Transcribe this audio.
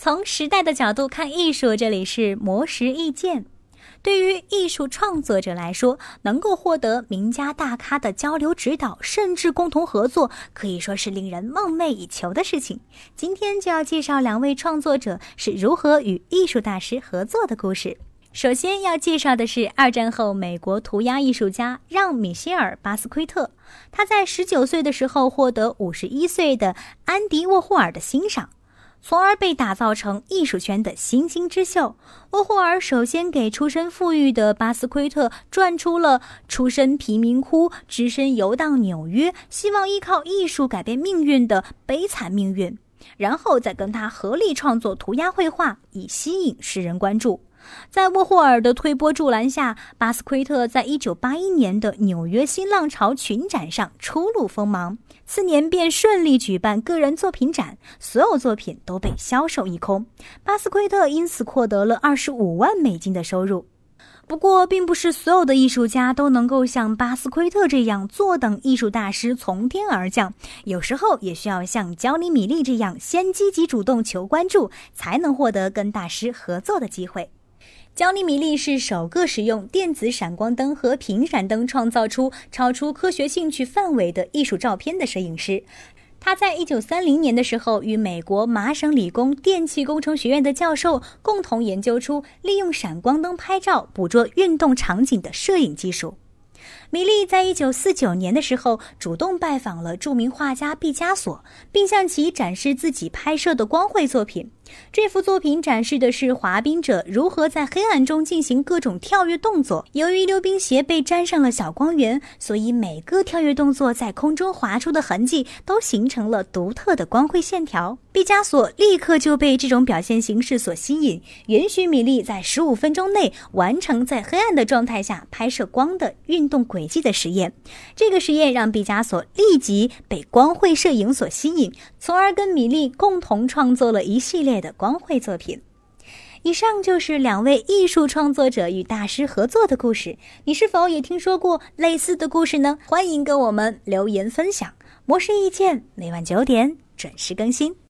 从时代的角度看艺术，这里是魔石意见。对于艺术创作者来说，能够获得名家大咖的交流指导，甚至共同合作，可以说是令人梦寐以求的事情。今天就要介绍两位创作者是如何与艺术大师合作的故事。首先要介绍的是二战后美国涂鸦艺术家让·米歇尔·巴斯奎特。他在十九岁的时候获得五十一岁的安迪·沃霍尔的欣赏。从而被打造成艺术圈的星星之秀。欧霍尔首先给出身富裕的巴斯奎特赚出了出身贫民窟、只身游荡纽约、希望依靠艺术改变命运的悲惨命运，然后再跟他合力创作涂鸦绘画，以吸引世人关注。在沃霍尔的推波助澜下，巴斯奎特在一九八一年的纽约新浪潮群展上初露锋芒，次年便顺利举办个人作品展，所有作品都被销售一空，巴斯奎特因此获得了二十五万美金的收入。不过，并不是所有的艺术家都能够像巴斯奎特这样坐等艺术大师从天而降，有时候也需要像焦尼米利这样先积极主动求关注，才能获得跟大师合作的机会。焦尼米利是首个使用电子闪光灯和频闪灯创造出超出科学兴趣范围的艺术照片的摄影师。他在一九三零年的时候，与美国麻省理工电气工程学院的教授共同研究出利用闪光灯拍照捕捉运动场景的摄影技术。米莉在一九四九年的时候，主动拜访了著名画家毕加索，并向其展示自己拍摄的光绘作品。这幅作品展示的是滑冰者如何在黑暗中进行各种跳跃动作。由于溜冰鞋被沾上了小光源，所以每个跳跃动作在空中划出的痕迹都形成了独特的光绘线条。毕加索立刻就被这种表现形式所吸引，允许米莉在十五分钟内完成在黑暗的状态下拍摄光的运动轨迹的实验。这个实验让毕加索立即被光绘摄影所吸引，从而跟米莉共同创作了一系列。的光绘作品。以上就是两位艺术创作者与大师合作的故事。你是否也听说过类似的故事呢？欢迎跟我们留言分享。模式意见每晚九点准时更新。